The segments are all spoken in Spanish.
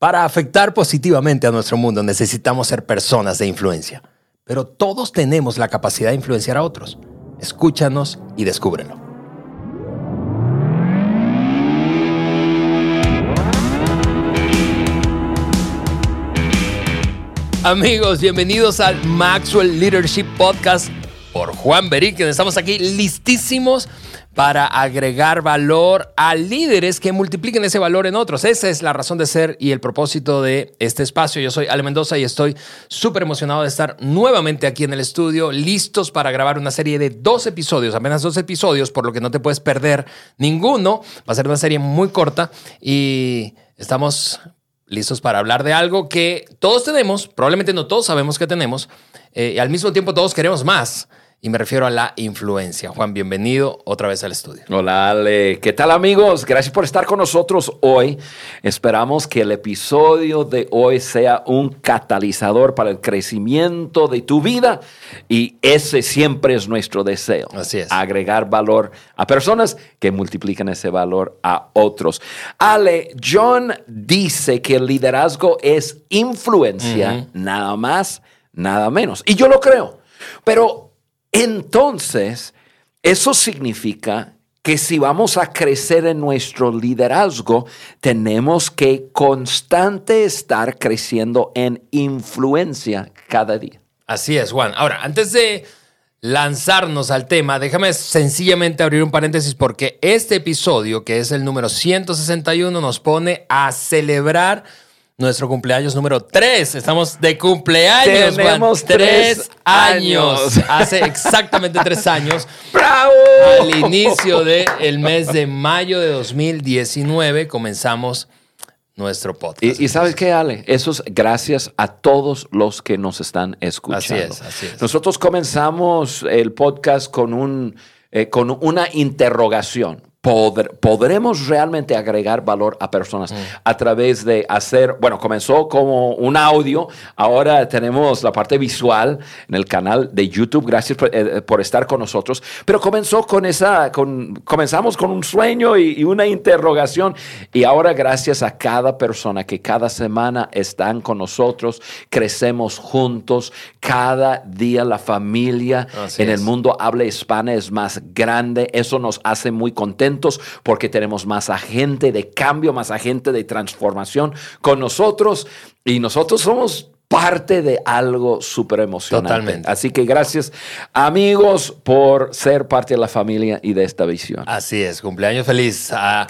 Para afectar positivamente a nuestro mundo necesitamos ser personas de influencia, pero todos tenemos la capacidad de influenciar a otros. Escúchanos y descúbrelo. Amigos, bienvenidos al Maxwell Leadership Podcast por Juan Beriken. Estamos aquí listísimos para agregar valor a líderes que multipliquen ese valor en otros. Esa es la razón de ser y el propósito de este espacio. Yo soy Ale Mendoza y estoy súper emocionado de estar nuevamente aquí en el estudio, listos para grabar una serie de dos episodios, apenas dos episodios, por lo que no te puedes perder ninguno. Va a ser una serie muy corta y estamos listos para hablar de algo que todos tenemos, probablemente no todos sabemos que tenemos, eh, y al mismo tiempo todos queremos más y me refiero a la influencia. Juan, bienvenido otra vez al estudio. Hola Ale, ¿qué tal amigos? Gracias por estar con nosotros hoy. Esperamos que el episodio de hoy sea un catalizador para el crecimiento de tu vida y ese siempre es nuestro deseo. Así es. Agregar valor a personas que multiplican ese valor a otros. Ale, John dice que el liderazgo es influencia, nada más, nada menos. Y yo lo creo. Pero entonces, eso significa que si vamos a crecer en nuestro liderazgo, tenemos que constante estar creciendo en influencia cada día. Así es, Juan. Ahora, antes de lanzarnos al tema, déjame sencillamente abrir un paréntesis porque este episodio, que es el número 161, nos pone a celebrar nuestro cumpleaños número 3. Estamos de cumpleaños, Tenemos Tres años. Hace exactamente tres años. ¡Bravo! Al inicio del mes de mayo de 2019 comenzamos nuestro podcast. Y, sabes qué, Ale, eso es gracias a todos los que nos están escuchando. Así es, así es. Nosotros comenzamos el podcast con, un, eh, con una interrogación podremos realmente agregar valor a personas mm. a través de hacer, bueno, comenzó como un audio, ahora tenemos la parte visual en el canal de YouTube, gracias por, eh, estar con nosotros, pero comenzó con esa, con, comenzamos con un sueño y, una interrogación. Y ahora gracias a cada persona que cada semana están con nosotros, crecemos juntos, cada día la familia en el mundo habla hispana es más grande, eso nos hace muy contentos porque tenemos más agente de cambio, más agente de transformación con nosotros y nosotros somos parte de algo súper emocionante. Totalmente. Así que gracias amigos por ser parte de la familia y de esta visión. Así es, cumpleaños feliz a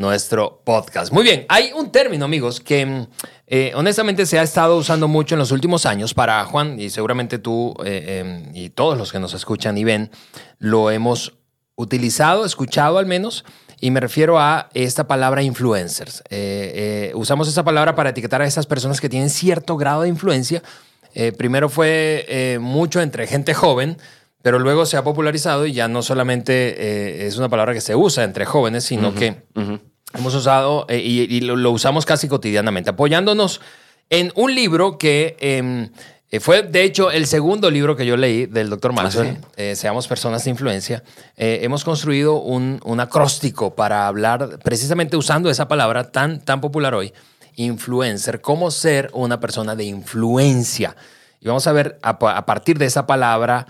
nuestro podcast. Muy bien, hay un término amigos que eh, honestamente se ha estado usando mucho en los últimos años para Juan y seguramente tú eh, em, y todos los que nos escuchan y ven lo hemos utilizado, escuchado al menos, y me refiero a esta palabra influencers. Eh, eh, usamos esa palabra para etiquetar a esas personas que tienen cierto grado de influencia. Eh, primero fue mucho entre gente joven, pero luego se ha popularizado y ya no solamente es una palabra que se usa entre jóvenes, sino que hemos usado y, lo, usamos casi cotidianamente, apoyándonos en un libro que em, eh, fue, de hecho, el segundo libro que yo leí del doctor ah, Maxwell, eh, Seamos Personas de Influencia. Eh, hemos construido un, acróstico para hablar, precisamente usando esa palabra tan, tan popular hoy, influencer, cómo ser una persona de influencia. Y vamos a ver a, partir de esa palabra,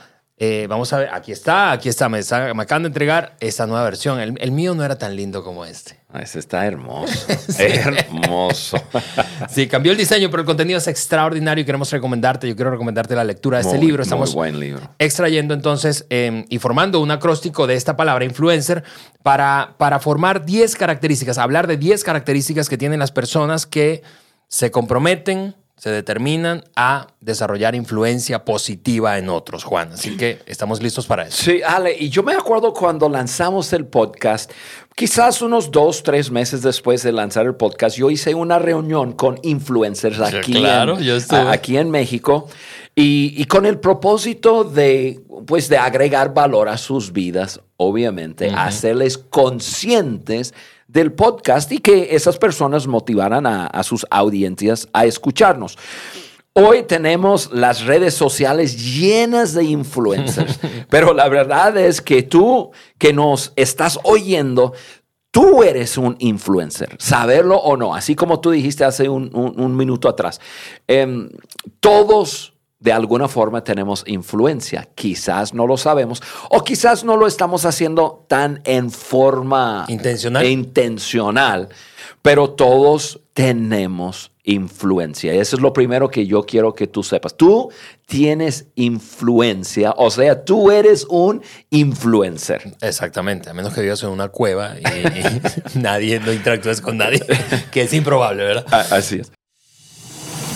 vamos a ver, aquí está, aquí está me, acaban de entregar esta nueva versión. el mío no era tan lindo como este. Ese está hermoso. Hermoso. sí, cambió el diseño, pero el contenido es extraordinario y queremos recomendarte. Yo quiero recomendarte la lectura de este libro. Estamos buen libro. extrayendo entonces em, y formando un acróstico de esta palabra influencer para, para formar 10 características, hablar de 10 características que tienen las personas que se comprometen, se determinan a desarrollar influencia positiva en otros, Juan. Así que estamos listos para eso. Sí, Ale, y yo me acuerdo cuando lanzamos el podcast, quizás unos dos, tres meses después de lanzar el podcast, yo hice una reunión con influencers aquí, en, aquí en México y, con el propósito de, pues, de agregar valor a sus vidas, obviamente, hacerles conscientes del podcast y que esas personas motivaran a, sus audiencias a escucharnos. Hoy tenemos las redes sociales llenas de influencers, pero la verdad es que tú que nos estás oyendo, Tú eres un influencer, saberlo o no, así como tú dijiste hace un, minuto atrás. Em, todos de alguna forma tenemos influencia. Quizás no lo sabemos o quizás no lo estamos haciendo tan en forma intencional, intencional pero todos tenemos influencia. Eso es lo primero que yo quiero que tú sepas. Tú tienes influencia, o sea, tú eres un influencer. Exactamente, a menos que vivas en una cueva y, nadie no interactúes con nadie, que es improbable, ¿verdad? Así es.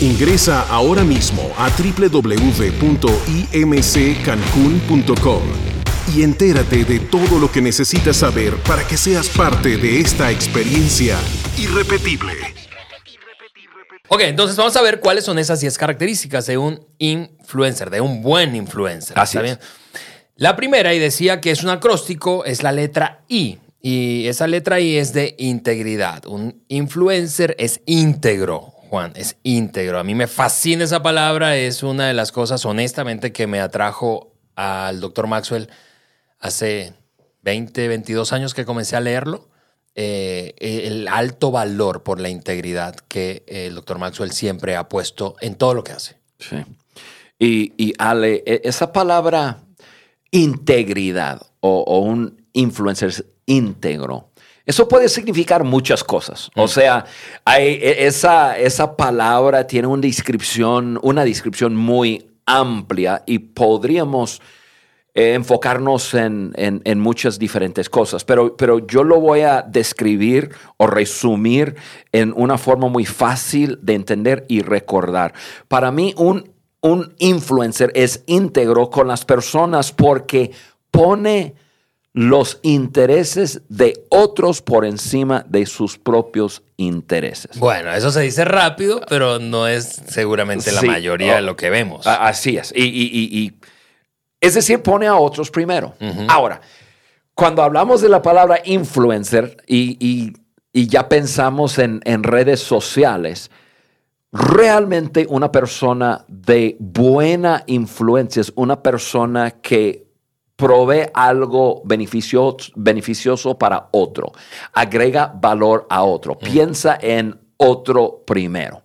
Ingresa ahora mismo a www.imccancun.com y entérate de todo lo que necesitas saber para que seas parte de esta experiencia irrepetible. Ok, entonces vamos a ver cuáles son esas 10 características de un influencer, de un buen influencer. Así bien? La primera, y decía que es un acróstico, es la letra I. Y esa letra I es de integridad. Un influencer es íntegro. Juan, es íntegro. A mí me fascina esa palabra, es una de las cosas honestamente que me atrajo al doctor Maxwell hace 20, 22 años que comencé a leerlo. Eh, el alto valor por la integridad que el doctor Maxwell siempre ha puesto en todo lo que hace. Sí. Y, y Ale, e, esa palabra integridad o, o un influencer íntegro, eso puede significar muchas cosas. O mm. sea, hay, e, esa, esa palabra tiene una descripción, una descripción muy amplia y podríamos eh, enfocarnos en, muchas diferentes cosas, pero, pero yo lo voy a describir o resumir en una forma muy fácil de entender y recordar. Para mí, un, un influencer es íntegro con las personas porque pone los intereses de otros por encima de sus propios intereses. Bueno, eso se dice rápido, pero no es seguramente la mayoría de lo que vemos. Así es. Y, es decir, pone a otros primero. Ahora, cuando hablamos de la palabra influencer y, ya pensamos en, en redes sociales, realmente una persona de buena influencia es una persona que provee algo beneficioso, beneficioso para otro, agrega valor a otro, piensa en otro primero.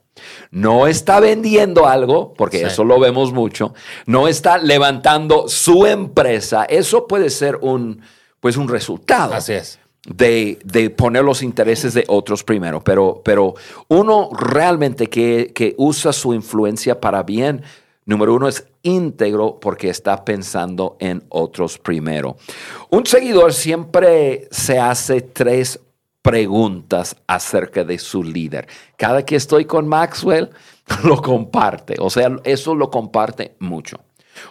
No está vendiendo algo, porque eso lo vemos mucho, no está levantando su empresa, eso puede ser un, pues un resultado. Así es. De, poner los intereses de otros primero, pero, pero uno realmente que, que usa su influencia para bien, Número uno es íntegro porque está pensando en otros primero. Un seguidor siempre se hace tres preguntas acerca de su líder. Cada que estoy con Maxwell, lo comparte. O sea, eso lo comparte mucho.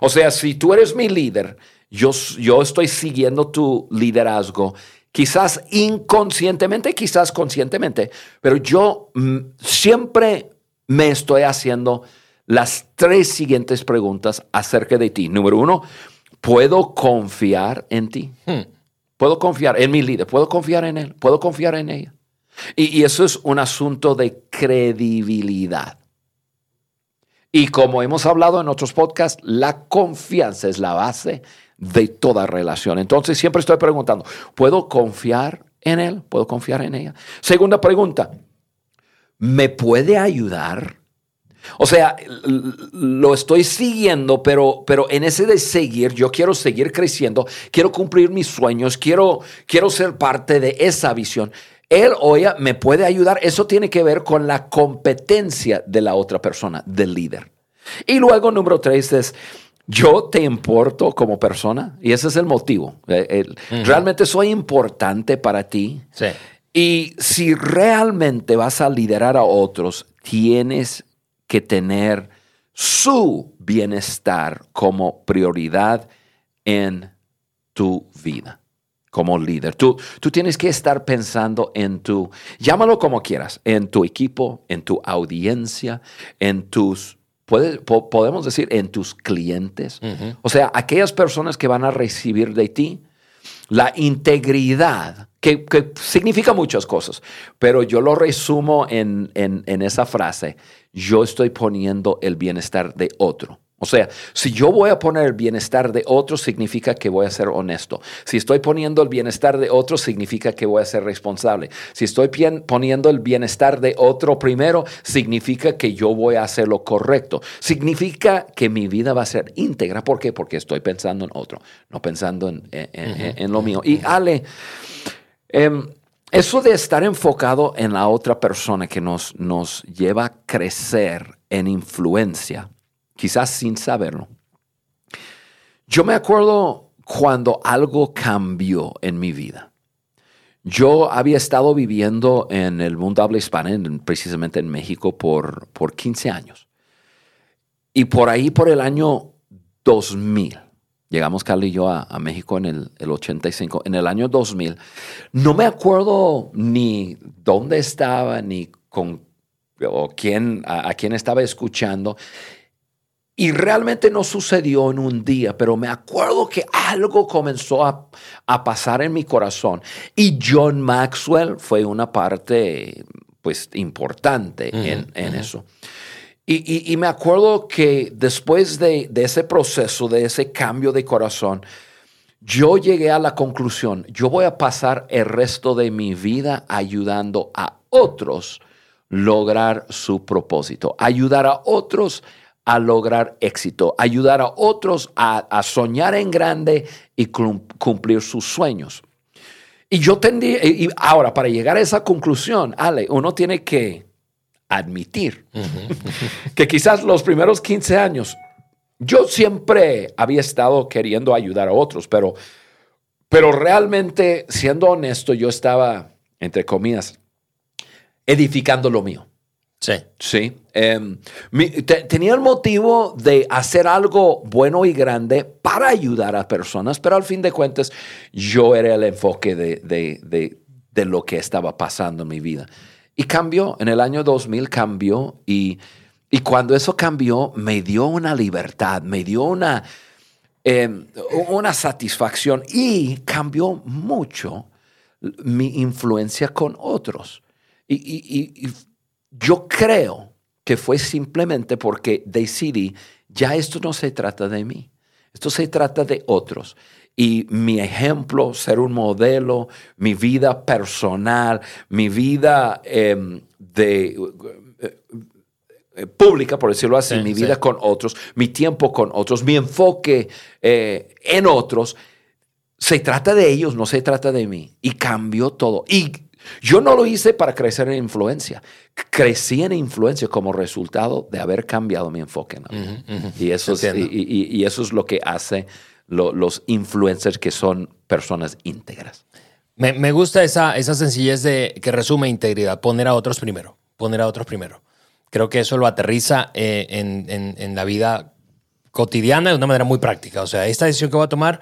O sea, si tú eres mi líder, yo, yo estoy siguiendo tu liderazgo, quizás inconscientemente, quizás conscientemente, pero yo mm, siempre me estoy haciendo las tres siguientes preguntas acerca de ti. Número uno, ¿puedo confiar en ti? Hmm. ¿Puedo confiar en mi líder? ¿Puedo confiar en él? ¿Puedo confiar en ella? Y, eso es un asunto de credibilidad. Y como hemos hablado en otros podcasts, la confianza es la base de toda relación. Entonces siempre estoy preguntando, ¿puedo confiar en él? ¿Puedo confiar en ella? Segunda pregunta, ¿me puede ayudar? O sea, lo estoy siguiendo, pero, pero en ese de seguir, yo quiero seguir creciendo, quiero cumplir mis sueños, quiero, quiero ser parte de esa visión. Él o ella me puede ayudar. Eso tiene que ver con la competencia de la otra persona, del líder. Y luego, número tres es, yo te importo como persona y ese es el motivo. Eh, realmente soy importante para ti. Sí. Y si realmente vas a liderar a otros, tienes que tener su bienestar como prioridad en tu vida. como líder. Tú, tú tienes que estar pensando en tu, llámalo como quieras, en tu equipo, en tu audiencia, en tus, podemos decir, en tus clientes. O sea, aquellas personas que van a recibir de ti la integridad, que, significa muchas cosas, pero yo lo resumo en, en esa frase, yo estoy poniendo el bienestar de otro o sea, si yo voy a poner el bienestar de otros, significa que voy a ser honesto. Si estoy poniendo el bienestar de otros, significa que voy a ser responsable. Si estoy poniendo el bienestar de otro primero, significa que yo voy a hacer lo correcto. Significa que mi vida va a ser íntegra. ¿Por qué? Porque estoy pensando en otro, no pensando en, lo mío. Y Ale, em, eso de estar enfocado en la otra persona que nos, nos lleva a crecer en influencia quizás sin saberlo. Yo me acuerdo cuando algo cambió en mi vida. Yo había estado viviendo en el mundo habla hispana, precisamente en México, por, por 15 años. Y por ahí, por el año 2000, llegamos Carly y yo a, México en el, el, 85, en el año 2000, no me acuerdo ni dónde estaba, ni con o quién, a quién estaba escuchando. Y realmente no sucedió en un día, pero me acuerdo que algo comenzó a, pasar en mi corazón. Y John Maxwell fue una parte pues importante en, eso. Y, me acuerdo que después de, ese proceso, de ese cambio de corazón, yo llegué a la conclusión, yo voy a pasar el resto de mi vida ayudando a otros lograr su propósito, ayudar a otros a lograr éxito, ayudar a otros a, soñar en grande y cumplir sus sueños. Y yo tendría, ahora para llegar a esa conclusión, Ale, uno tiene que admitir que quizás los primeros 15 años yo siempre había estado queriendo ayudar a otros, pero, pero realmente, siendo honesto, yo estaba, entre comillas, edificando lo mío. Sí. Sí. Em, tenía el motivo de hacer algo bueno y grande para ayudar a personas, pero al fin de cuentas yo era el enfoque de, lo que estaba pasando en mi vida. Y cambió, en el año 2000 cambió y, y cuando eso cambió me dio una libertad, me dio una, em, una satisfacción y cambió mucho mi influencia con otros. y, y yo creo que fue simplemente porque decidí, ya esto no se trata de mí, esto se trata de otros. Y mi ejemplo, ser un modelo, mi vida personal, mi vida em, de, eh, eh, pública, por decirlo así, mi vida con otros, mi tiempo con otros, mi enfoque eh, en otros, se trata de ellos, no se trata de mí. Y cambió todo. Y yo no lo hice para crecer en influencia. Crecí en influencia como resultado de haber cambiado mi enfoque. y, eso es, y, eso es lo que hace los influencers que son personas íntegras. Me, gusta esa, esa sencillez de que resume integridad, poner a otros primero, poner a otros primero. Creo que eso lo aterriza eh, en, en la vida cotidiana de una manera muy práctica. O sea, esta decisión que voy a tomar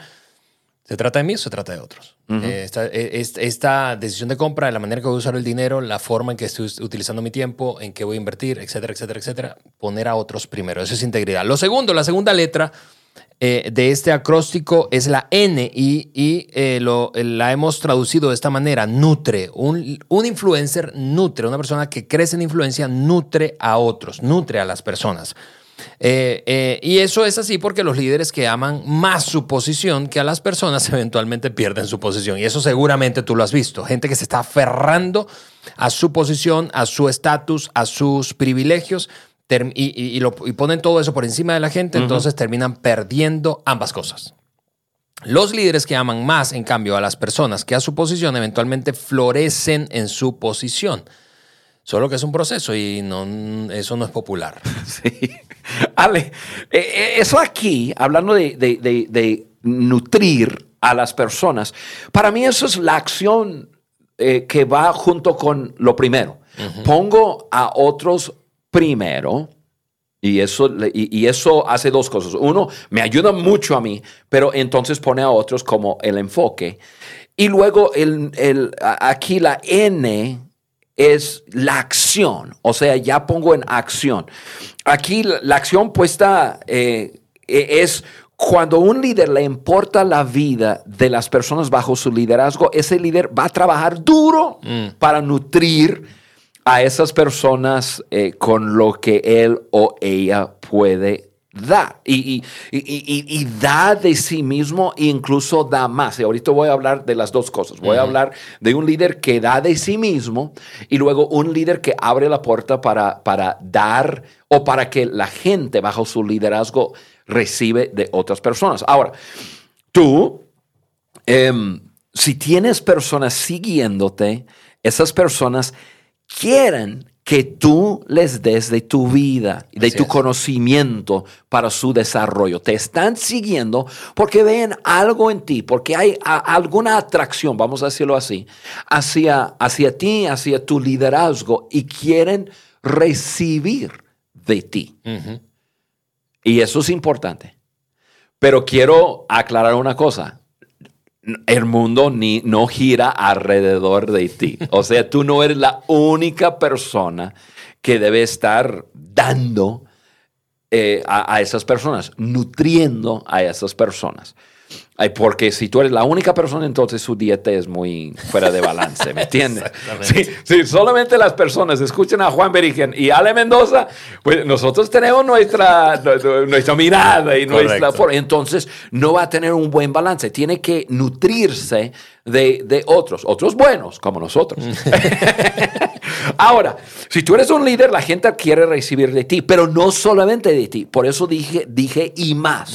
¿Se trata de mí o se trata de otros? Eh, eh, esta, decisión de compra, de la manera que voy a usar el dinero, la forma en que estoy utilizando mi tiempo, en qué voy a invertir, etcétera, etcétera, etcétera. Poner a otros primero. Eso es integridad. Lo segundo, la segunda letra eh, de este acróstico es la N y, lo, la hemos traducido de esta manera. Nutre. Un, un influencer nutre. Una persona que crece en influencia nutre a otros, nutre a las personas. Eh, eh, y eso es así porque los líderes que aman más su posición que a las personas eventualmente pierden su posición. Y eso seguramente tú lo has visto. Gente que se está aferrando a su posición, a su estatus, a sus privilegios y, ponen todo eso por encima de la gente, entonces terminan perdiendo ambas cosas. Los líderes que aman más, en cambio, a las personas que a su posición, eventualmente florecen en su posición. Solo que es un proceso y no, eso no es popular. Sí. Ale, eh, eh, eso aquí, hablando de, nutrir a las personas, para mí eso es la acción eh, que va junto con lo primero. Pongo a otros primero Y eso, y, y eso hace dos cosas. Uno, me ayuda mucho a mí, pero entonces pone a otros como el enfoque. Y luego el, el- aquí la N es la acción. O sea, ya pongo en acción. Aquí la, la acción puesta eh, eh, es cuando un líder le importa la vida de las personas bajo su liderazgo, ese líder va a trabajar duro para nutrir a esas personas eh, con lo que él o ella puede dar. Y, y- y- y- y da de sí mismo e incluso da más. Y ahorita voy a hablar de las dos cosas. Voy a hablar de un líder que da de sí mismo y luego un líder que abre la puerta para, para dar o para que la gente bajo su liderazgo recibe de otras personas. Ahora, tú Em, si tienes personas siguiéndote, esas personas quieren que tú les des de tu vida, de Así tu es. conocimiento para su desarrollo. Te están siguiendo porque ven algo en ti, porque hay a- alguna atracción, vamos a decirlo así, hacia, hacia ti, hacia tu liderazgo y quieren recibir de ti. Y eso es importante. Pero quiero aclarar una cosa. El mundo ni, no gira alrededor de ti. O sea, tú no eres la única persona que debe estar dando eh, a, a esas personas, nutriendo a esas personas. Porque si tú eres la única persona, entonces su dieta es muy fuera de balance, ¿me entiendes? Sí, si solamente las personas escuchan a Juan Berigen y Ale Mendoza, pues nosotros tenemos nuestra, nu- nuestra mirada y nuestra forma. Entonces no va a tener un buen balance. Tiene que nutrirse de, de otros, otros buenos como nosotros. Ahora, si tú eres un líder, la gente quiere recibir de ti, pero no solamente de ti. Por eso dije, dije y más.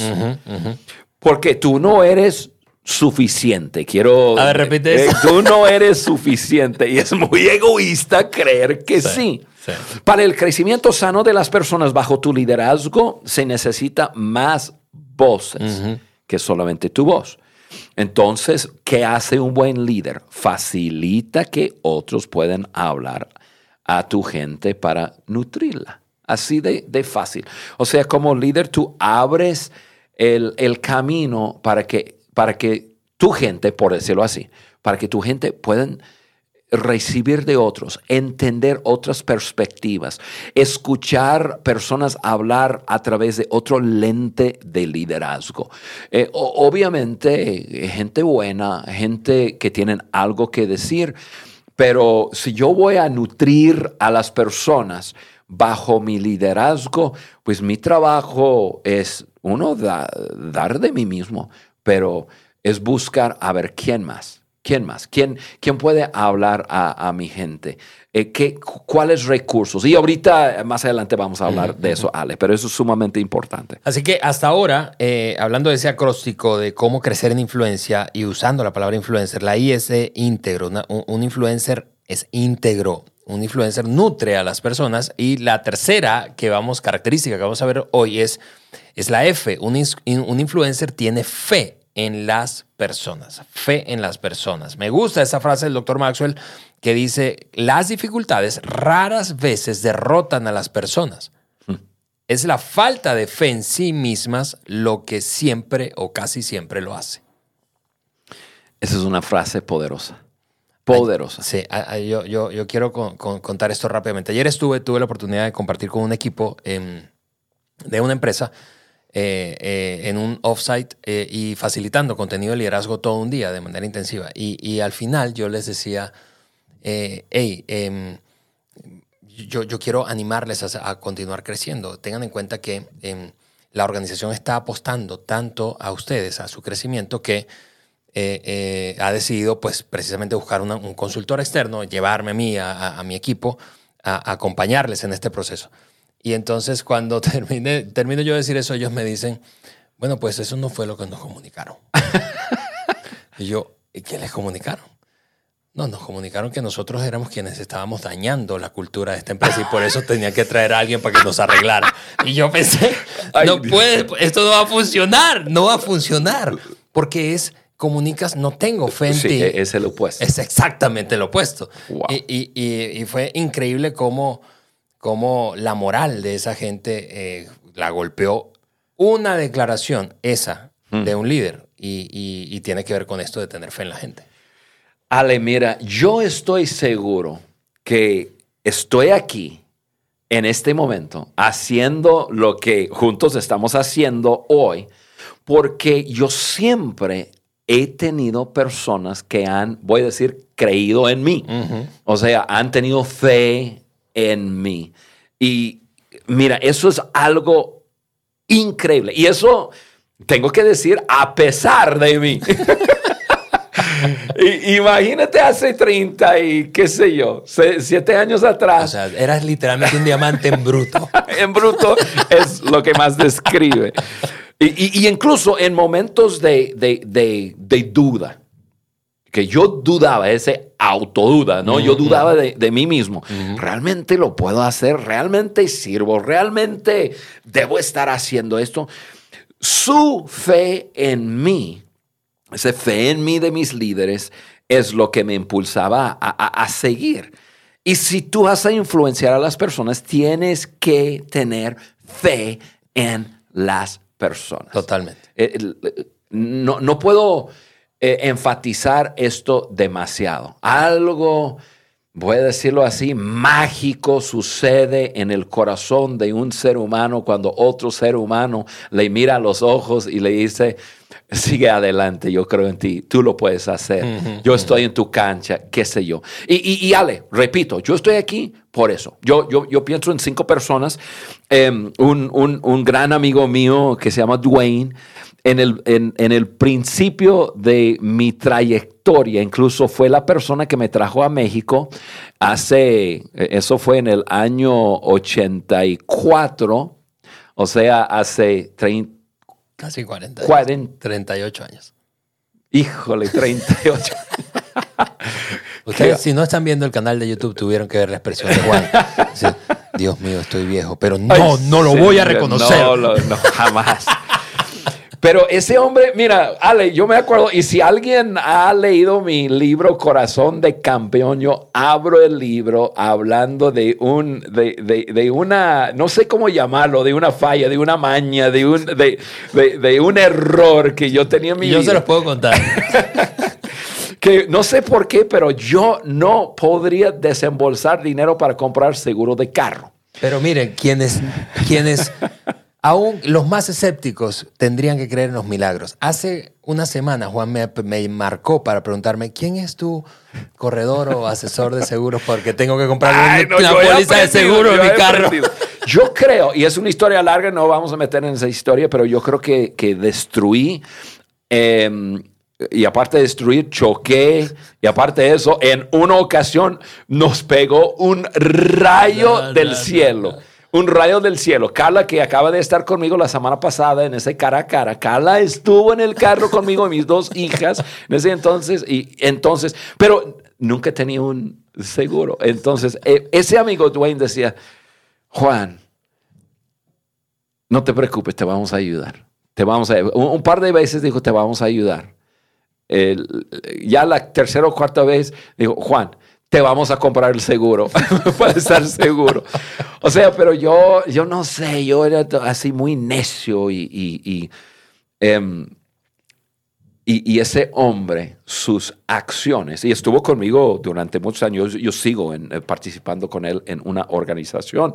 Porque tú no eres suficiente. Quiero. A ver, repite eh, eso. Tú no eres suficiente. Y es muy egoísta creer que sí. sí. Para el crecimiento sano de las personas bajo tu liderazgo se necesita más voces que solamente tu voz. Entonces, ¿qué hace un buen líder? Facilita que otros puedan hablar a tu gente para nutrirla. Así de, de fácil. O sea, como líder, tú abres el, el camino para que, para que tu gente, por decirlo así, para que tu gente puedan recibir de otros, entender otras perspectivas, escuchar personas hablar a través de otro lente de liderazgo. Eh, obviamente, gente buena, gente que tienen algo que decir, pero si yo voy a nutrir a las personas bajo mi liderazgo, pues mi trabajo es, uno, da- dar de mí mismo, pero es buscar a ver quién más. ¿Quién más? ¿Quién, quién puede hablar a, mi gente? Eh, ¿qué, cu- ¿Cuáles recursos? Y ahorita, más adelante, vamos a hablar de eso, Ale, pero eso es sumamente importante. Así que hasta ahora, eh, hablando de ese acróstico de cómo crecer en influencia y usando la palabra influencer, la I es íntegro. Un influencer es íntegro. Un influencer nutre a las personas. Y la tercera que vamos, característica que vamos a ver hoy es, es la F. Un, influencer tiene fe en las personas. Fe en las personas. Me gusta esa frase del doctor Maxwell que dice, las dificultades raras veces derrotan a las personas. Es la falta de fe en sí mismas lo que siempre o casi siempre lo hace. Esa es una frase poderosa. Poderosa. Sí, yo, yo, yo quiero con- con- contar esto rápidamente. Ayer estuve, tuve la oportunidad de compartir con un equipo em, de una empresa eh, eh, en un offsite eh, y facilitando contenido de liderazgo todo un día de manera intensiva. Y, y al final yo les decía, eh, hey, em, yo, yo quiero animarles a, a continuar creciendo. Tengan en cuenta que em, la organización está apostando tanto a ustedes, a su crecimiento, que eh, eh, ha decidido, pues, precisamente buscar una- un consultor externo, llevarme a mí, a, a- a mi equipo, a, a acompañarles en este proceso. Y entonces, cuando termine, termino yo de decir eso, ellos me dicen, bueno, pues eso no fue lo que nos comunicaron. y yo, ¿y qué les comunicaron? No, nos comunicaron que nosotros éramos quienes estábamos dañando la cultura de esta empresa y por eso tenía que traer a alguien para que nos arreglara. Y yo pensé, no puede, esto no va a funcionar, no va a funcionar, porque es comunicas, no tengo fe en Sí, ti. es el opuesto. Es exactamente lo opuesto. Wow. Y, y- y- y fue increíble cómo, cómo la moral de esa gente eh, la golpeó una declaración, esa, de un líder. Y tiene que ver con esto de tener fe en la gente. Ale, mira, yo estoy seguro que estoy aquí en este momento haciendo lo que juntos estamos haciendo hoy, porque yo siempre he tenido personas que han, voy a decir, creído en mí. O sea, han tenido fe en mí. Y mira, eso es algo increíble. Y eso tengo que decir a pesar de mí. Imagínate hace 30 y qué sé yo, 7 años O atrás. sea, eras literalmente un diamante en bruto. en bruto es lo que más describe. Y, incluso en momentos de, de- de- de duda, que yo dudaba, ese autoduda, ¿no? Yo dudaba de, de mí mismo. ¿Realmente lo puedo hacer? ¿Realmente sirvo? ¿Realmente debo estar haciendo esto? Su fe en mí, esa fe en mí de mis líderes, es lo que me impulsaba a, a- a seguir. Y si tú vas a influenciar a las personas, tienes que tener fe en las personas. Totalmente. Eh, eh, no, no puedo eh, enfatizar esto demasiado. Algo, voy a decirlo así, mágico sucede en el corazón de un ser humano cuando otro ser humano le mira a los ojos y le dice, sigue adelante, yo creo en ti, tú lo puedes hacer, yo estoy en tu cancha, qué sé yo. Y, y- y Ale, repito, yo estoy aquí por eso. Yo, yo, yo pienso en cinco personas, em, un, un- un gran amigo mío que se llama Dwayne, en el, en, en el principio de mi trayectoria, incluso fue la persona que me trajo a México hace, eh, eso fue en el año 84, o sea, hace 30, Casi 40. 40, 38 años. híjole, 38. Ustedes, si no están viendo el canal de YouTube, tuvieron que ver la expresión de Juan. Dios mío, estoy viejo, pero no, Ay, no lo sí, voy a reconocer. No, no, jamás. Pero ese hombre, mira, Ale, yo me acuerdo, y si alguien ha leído mi libro Corazón de Campeón, yo abro el libro hablando de un, de, de- de una, no sé cómo llamarlo, de una falla, de una maña, de un, de, de- un error que yo tenía en mi Y yo vida se los puedo contar. que no sé por qué, pero yo no podría desembolsar dinero para comprar seguro de carro. Pero miren, quienes, quienes aún los más escépticos tendrían que creer en los milagros. Hace una semana Juan me, me marcó para preguntarme, ¿quién es tu corredor o asesor de seguros? Porque tengo que comprar Ay, una, no, póliza de seguro en yo mi carro. Yo creo, y es una historia larga, no vamos a meter en esa historia, pero yo creo que, que destruí, eh, y aparte de destruir, choqué, y aparte de eso, en una ocasión nos pegó un rayo No, del no, cielo. no, no. Un rayo del cielo. Carla, que acaba de estar conmigo la semana pasada en ese cara a cara. Carla estuvo en el carro conmigo, mis dos hijas, en ese entonces. Y entonces, pero nunca tenía un seguro. Entonces, eh, ese amigo Dwayne decía, Juan, no te preocupes, te vamos a ayudar. Te vamos a, un, par de veces dijo, te vamos a ayudar. Ya la tercera o cuarta vez dijo, Juan, te vamos a comprar el seguro para estar seguro. O sea, pero yo, yo no sé, yo era así muy necio y, y, y, em, y- y ese hombre, sus acciones, y estuvo conmigo durante muchos años, yo sigo en- eh, participando con él en una organización,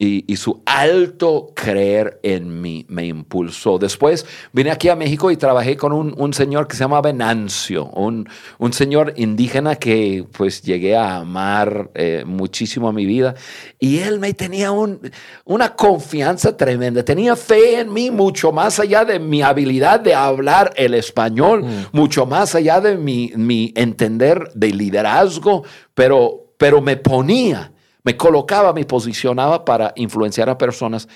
y, y su alto creer en mí me impulsó. Después vine aquí a México y trabajé con un, un señor que se llama Venancio, un, un señor indígena que pues llegué a amar eh, muchísimo a mi vida, y él me tenía un- una confianza tremenda, tenía fe en mí mucho más allá de mi habilidad de hablar el español, mucho más allá de mi, mi entender de liderazgo, pero, pero me ponía, me colocaba, me posicionaba para influenciar a personas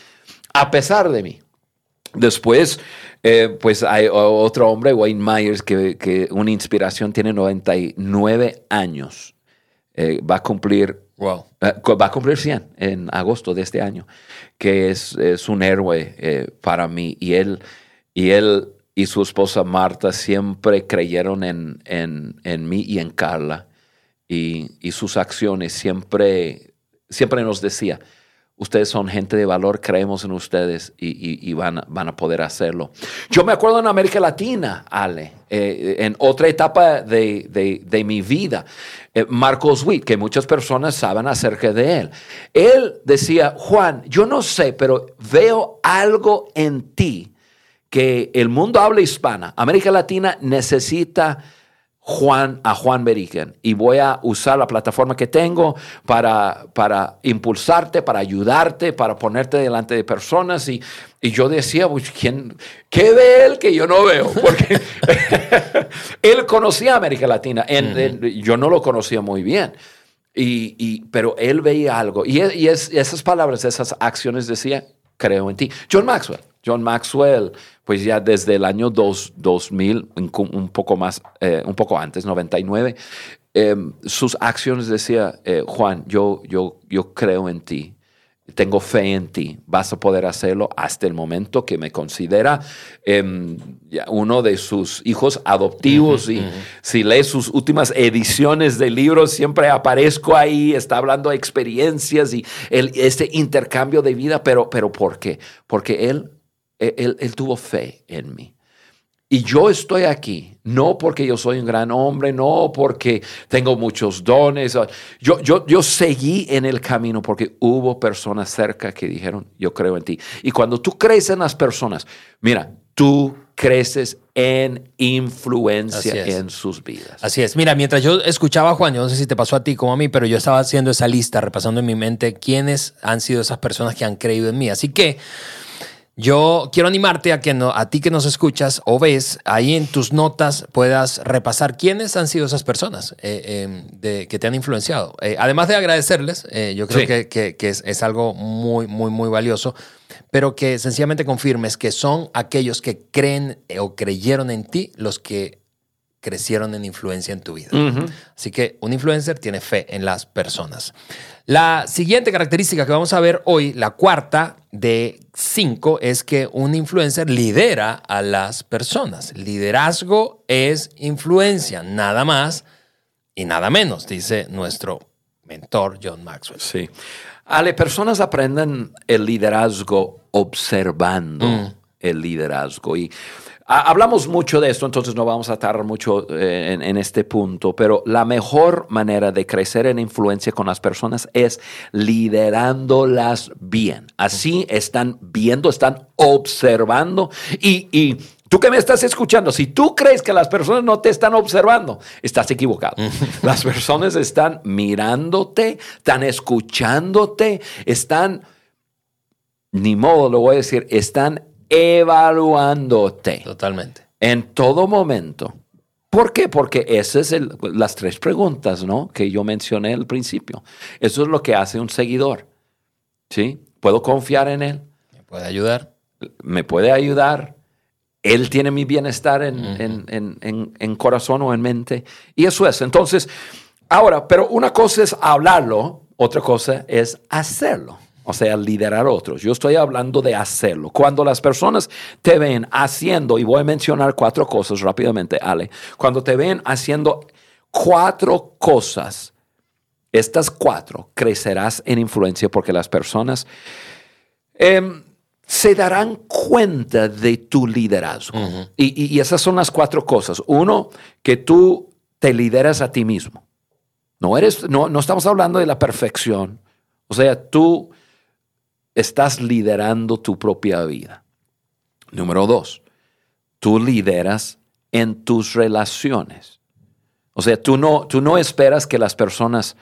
a pesar de mí. Después, eh, pues hay otro hombre, Wayne Myers, que, que una inspiración tiene 99 años. Eh, va a cumplir Wow. eh, va a cumplir 100 en agosto de este año, que es, es un héroe eh, para mí. Y él, y él y su esposa Marta siempre creyeron en, en, en mí y en Carla. Y, y sus acciones siempre, siempre nos decía, Ustedes son gente de valor, creemos en ustedes y, van, a poder hacerlo. Yo me acuerdo en América Latina, Ale, eh, en otra etapa de, mi vida, eh, Marcos Witt, que muchas personas saben acerca de él. Él decía, Juan, yo no sé, pero veo algo en ti que el mundo habla hispana, América Latina necesita Juan, a Juan Beriken y voy a usar la plataforma que tengo para, para impulsarte, para ayudarte, para ponerte delante de personas. Y, y yo decía, pues, ¿quién, ¿qué ve él que yo no veo? Porque él conocía América Latina, en, yo no lo conocía muy bien. Y, y, pero él veía algo. Y, y esas palabras, esas acciones decía, creo en ti. John Maxwell. John Maxwell, pues ya desde el año 2000, un poco más, eh, un poco antes, 99, em, sus acciones decía, eh, Juan, yo, yo, yo creo en ti, tengo fe en ti, vas a poder hacerlo hasta el momento que me considera em, uno de sus hijos adoptivos y si lees sus últimas ediciones de libros, siempre aparezco ahí, está hablando de experiencias y el, este intercambio de vida, pero, pero ¿por qué? Porque él él, tuvo fe en mí. Y yo estoy aquí, no porque yo soy un gran hombre, no porque tengo muchos dones. Yo, yo, yo seguí en el camino porque hubo personas cerca que dijeron, yo creo en ti. Y cuando tú crees en las personas, mira, tú creces en influencia en sus vidas. Así es. Mira, mientras yo escuchaba a Juan, yo no sé si te pasó a ti como a mí, pero yo estaba haciendo esa lista, repasando en mi mente quiénes han sido esas personas que han creído en mí. Así que yo quiero animarte a que no, a ti que nos escuchas o ves, ahí en tus notas puedas repasar quiénes han sido esas personas eh, em, de, que te han influenciado. Eh, además de agradecerles, eh, yo creo que, es, es, algo muy, muy, muy valioso, pero que sencillamente confirmes que son aquellos que creen o creyeron en ti los que crecieron en influencia en tu vida. Así que un influencer tiene fe en las personas. La siguiente característica que vamos a ver hoy, la cuarta de cinco, es que un influencer lidera a las personas. Liderazgo es influencia, nada más y nada menos, dice nuestro mentor John Maxwell. Sí. Ale, personas aprenden el liderazgo observando mm. el liderazgo y Hablamos mucho de esto, entonces no vamos a tardar mucho eh, en, este punto, pero la mejor manera de crecer en influencia con las personas es liderándolas bien. Así están viendo, están observando y, y Tú que me estás escuchando, si tú crees que las personas no te están observando, estás equivocado. Las personas están mirándote, están escuchándote, están, ni modo lo voy a decir, están evaluándote. Totalmente. En todo momento. ¿Por qué? Porque esas son las tres preguntas, ¿no? Que yo mencioné al principio. Eso es lo que hace un seguidor. ¿Sí? ¿Puedo confiar en él? ¿Me puede ayudar? ¿Me puede ayudar? Él tiene mi bienestar en, en corazón o en mente. Y eso es. Entonces, ahora, pero una cosa es hablarlo, otra cosa es hacerlo o sea, liderar a otros. Yo estoy hablando de hacerlo. Cuando las personas te ven haciendo, y voy a mencionar cuatro cosas rápidamente, Ale, cuando te ven haciendo cuatro cosas, estas cuatro crecerás en influencia porque las personas em, se darán cuenta de tu liderazgo. y, y esas son las cuatro cosas. Uno, que tú te lideras a ti mismo. No, eres, no, no estamos hablando de la perfección. O sea, tú estás liderando tu propia vida. Número dos, tú lideras en tus relaciones. O sea, tú no, tú no esperas que las personas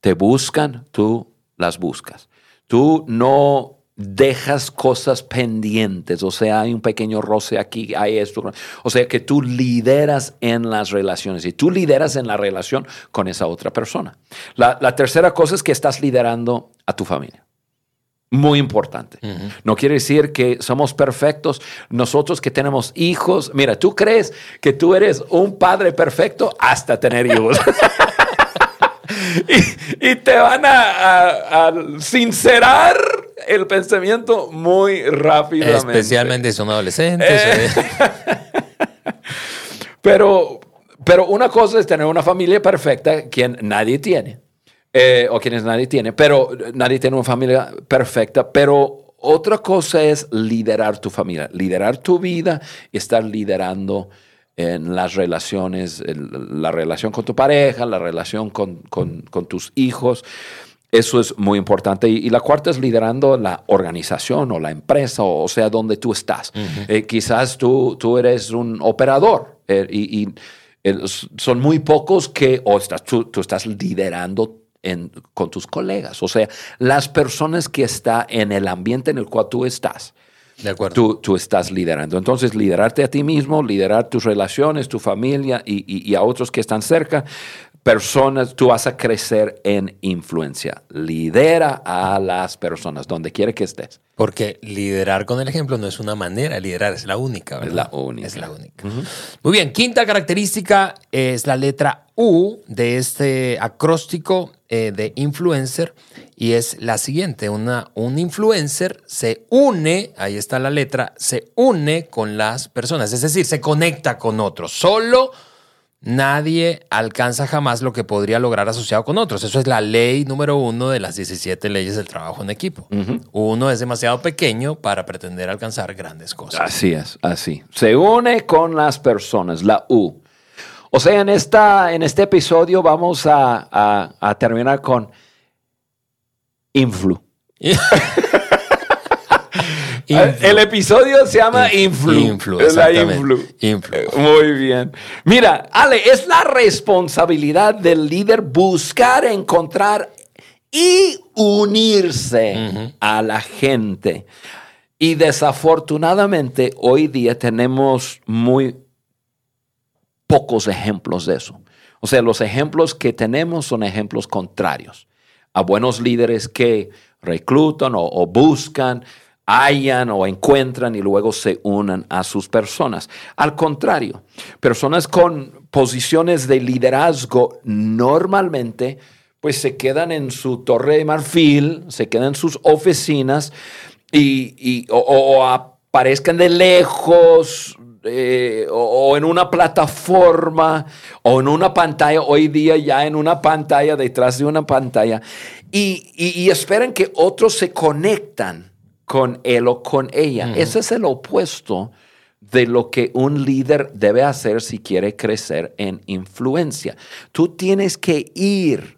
te buscan, tú las buscas. Tú no dejas cosas pendientes, o sea, hay un pequeño roce aquí, hay esto. O sea, que tú lideras en las relaciones y tú lideras en la relación con esa otra persona. La, la tercera cosa es que estás liderando a tu familia. Muy importante. No quiere decir que somos perfectos. Nosotros que tenemos hijos, mira, tú crees que tú eres un padre perfecto hasta tener hijos. y, te van a, sincerar el pensamiento muy rápidamente. Especialmente si son adolescentes. Eh. pero, pero una cosa es tener una familia perfecta que nadie tiene. Eh, o quienes nadie tiene, pero nadie tiene una familia perfecta, pero otra cosa es liderar tu familia, liderar tu vida y estar liderando en las relaciones, la relación con tu pareja, la relación con, tus hijos. Eso es muy importante. Y, la cuarta es liderando la organización o la empresa, o, sea, donde tú estás. Eh, quizás tú, tú eres un operador eh, y, son muy pocos que, o estás, tú, tú estás liderando con tus colegas, o sea, las personas que están en el ambiente en el cual tú estás. De acuerdo. Tú, tú, estás liderando. Entonces, liderarte a ti mismo, liderar tus relaciones, tu familia y, y, a otros que están cerca, personas, tú vas a crecer en influencia. Lidera a las personas, donde quiera que estés. Porque liderar con el ejemplo no es una manera, liderar es la única, ¿verdad? Es la única. Es la única. Muy bien, quinta característica es la letra U de este acróstico eh, de influencer y es la siguiente, una, un influencer se une, ahí está la letra, se une con las personas, es decir, se conecta con otros. Solo Nadie alcanza jamás lo que podría lograr asociado con otros. Eso es la ley número uno de las 17 leyes del trabajo en equipo. Uno es demasiado pequeño para pretender alcanzar grandes cosas. Así es, así. Se une con las personas, la U. O sea, en, esta, en este episodio vamos a, a terminar con influ. El episodio se llama Influ. Influ, la Influ. Muy bien. Mira, Ale, es la responsabilidad del líder buscar, encontrar y unirse a la gente. Y desafortunadamente hoy día tenemos muy pocos ejemplos de eso. O sea, los ejemplos que tenemos son ejemplos contrarios a buenos líderes que reclutan o buscan hallan o encuentran y luego se unan a sus personas. Al contrario, personas con posiciones de liderazgo normalmente pues se quedan en su torre de marfil, se quedan en sus oficinas y, o, aparezcan de lejos, eh, o, en una plataforma o en una pantalla, hoy día ya en una pantalla, detrás de una pantalla, y, y esperan que otros se conectan con él o con ella. Ese es el opuesto de lo que un líder debe hacer si quiere crecer en influencia. Tú tienes que ir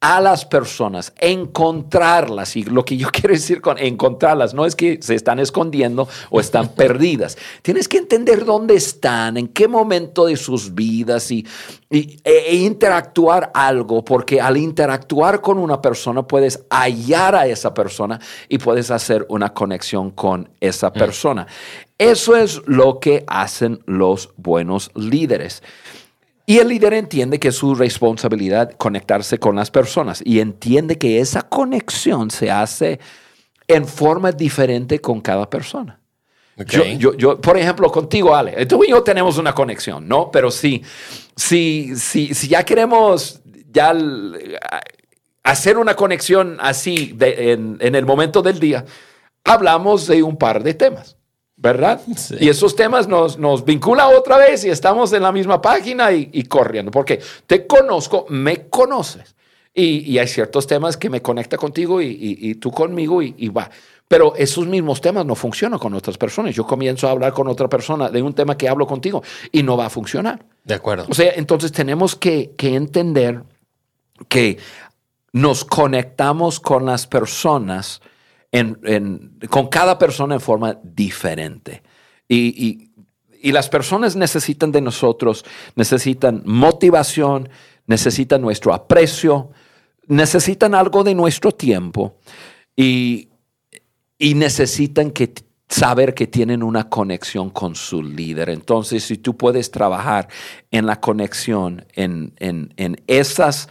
a las personas, encontrarlas. Y lo que yo quiero decir con encontrarlas no es que se están escondiendo o están perdidas. Tienes que entender dónde están, en qué momento de sus vidas y, e, e, interactuar algo, porque al interactuar con una persona puedes hallar a esa persona y puedes hacer una conexión con esa mm. persona. Eso es lo que hacen los buenos líderes. Y el líder entiende que es su responsabilidad conectarse con las personas y entiende que esa conexión se hace en forma diferente con cada persona. Yo, yo, por ejemplo, contigo, Ale, tú y yo tenemos una conexión, ¿no? Pero si, si, si, si ya queremos ya hacer una conexión así en, en el momento del día, hablamos de un par de temas. ¿Verdad? Y esos temas nos, nos vinculan otra vez y estamos en la misma página y, corriendo, porque te conozco, me conoces. Y, hay ciertos temas que me conecta contigo y, tú conmigo y, va. Pero esos mismos temas no funcionan con otras personas. Yo comienzo a hablar con otra persona de un tema que hablo contigo y no va a funcionar. De acuerdo. O sea, entonces tenemos que, que entender que nos conectamos con las personas con cada persona en forma diferente. Y, las personas necesitan de nosotros, necesitan motivación, necesitan nuestro aprecio, necesitan algo de nuestro tiempo y, necesitan que saber que tienen una conexión con su líder. Entonces, si tú puedes trabajar en la conexión en, en esas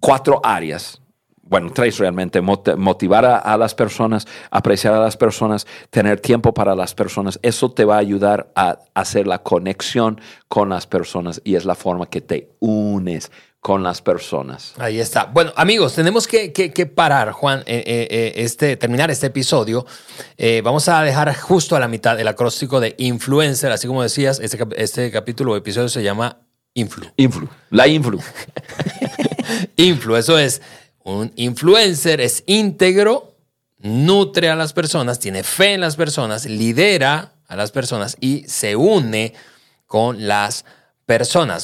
cuatro áreas, bueno, tres realmente, motivar a, las personas, apreciar a las personas, tener tiempo para las personas, eso te va a ayudar a hacer la conexión con las personas y es la forma que te unes con las personas. Ahí está. Bueno, amigos, tenemos que, parar, Juan, eh, eh, eh, este, terminar este episodio. vamos a dejar justo a la mitad el acróstico de influencer, así como decías, este, este capítulo o episodio se llama influ. Influ. La influ. influ, eso es, un influencer es íntegro, nutre a las personas, tiene fe en las personas, lidera a las personas y se une con las personas.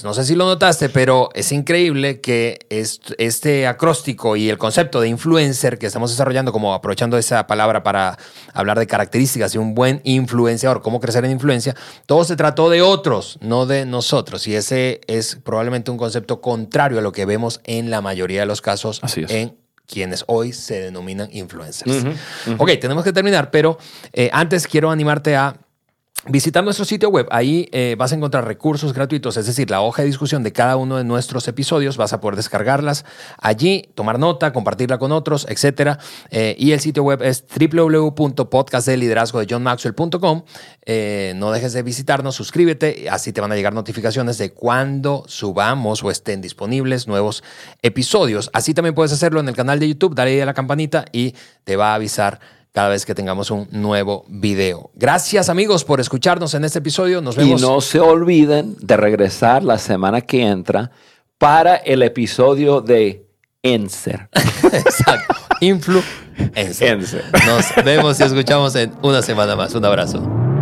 No sé si lo notaste, pero es increíble que este acróstico y el concepto de influencer que estamos desarrollando, como aprovechando esa palabra para hablar de características de un buen influenciador, cómo crecer en influencia, todo se trató de otros, no de nosotros. Y ese es probablemente un concepto contrario a lo que vemos en la mayoría de los casos en quienes hoy se denominan influencers. Ok, tenemos que terminar, pero eh, antes quiero animarte a Visita nuestro sitio web, ahí eh, vas a encontrar recursos gratuitos, es decir, la hoja de discusión de cada uno de nuestros episodios, vas a poder descargarlas allí, tomar nota, compartirla con otros, etc. Eh, y el sitio web es www.podcastdeliderazgo de johnmaxwell.com. Eh, no dejes de visitarnos, suscríbete, así te van a llegar notificaciones de cuando subamos o estén disponibles nuevos episodios. Así también puedes hacerlo en el canal de YouTube, dale a la campanita y te va a avisar cada vez que tengamos un nuevo video. Gracias amigos por escucharnos en este episodio. Nos vemos. Y no se olviden de regresar la semana que entra para el episodio de Enser. Exacto. Influencer. Nos vemos y escuchamos en una semana más. Un abrazo.